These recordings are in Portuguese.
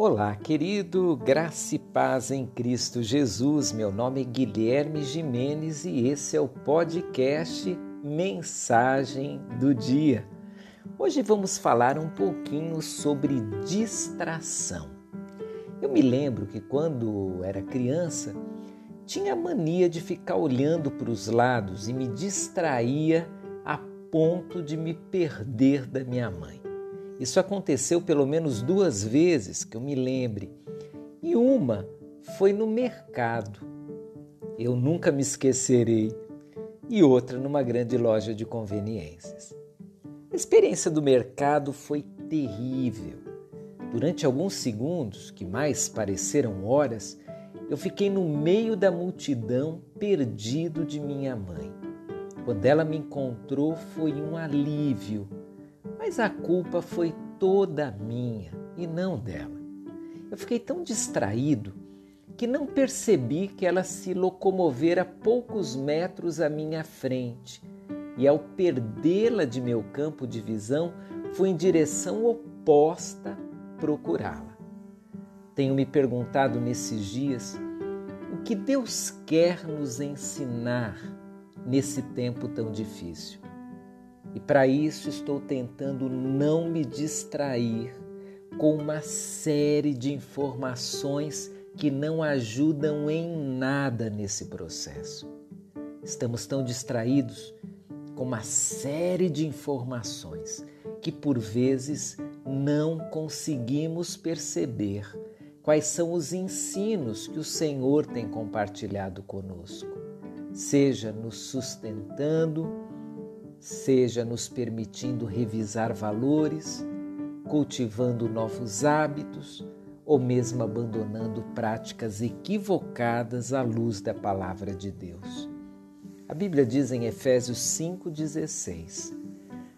Olá, querido, graça e paz em Cristo Jesus. Meu nome é Guilherme Jimenez e esse é o podcast Mensagem do Dia. Hoje vamos falar um pouquinho sobre distração. Eu me lembro que quando era criança, tinha mania de ficar olhando para os lados e me distraía a ponto de me perder da minha mãe. Isso aconteceu pelo menos duas vezes que eu me lembre. E uma foi no mercado. Eu nunca me esquecerei. E outra numa grande loja de conveniências. A experiência do mercado foi terrível. Durante alguns segundos, que mais pareceram horas, eu fiquei no meio da multidão, perdido de minha mãe. Quando ela me encontrou, foi um alívio mas a culpa foi toda minha e não dela. Eu fiquei tão distraído que não percebi que ela se locomovera poucos metros à minha frente e, ao perdê-la de meu campo de visão, fui em direção oposta procurá-la. Tenho me perguntado nesses dias o que Deus quer nos ensinar nesse tempo tão difícil. E para isso estou tentando não me distrair com uma série de informações que não ajudam em nada nesse processo. Estamos tão distraídos com uma série de informações que por vezes não conseguimos perceber quais são os ensinos que o Senhor tem compartilhado conosco, seja nos sustentando, seja nos permitindo revisar valores, cultivando novos hábitos ou mesmo abandonando práticas equivocadas à luz da palavra de Deus. A Bíblia diz em Efésios 5,16: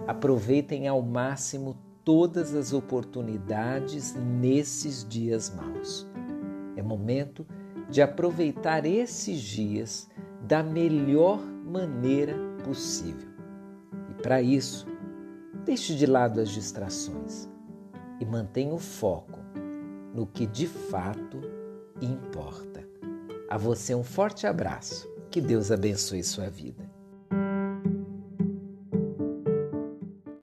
aproveitem ao máximo todas as oportunidades nesses dias maus. É momento de aproveitar esses dias da melhor maneira possível. Para isso, deixe de lado as distrações e mantenha o foco no que de fato importa. A você um forte abraço. Que Deus abençoe sua vida.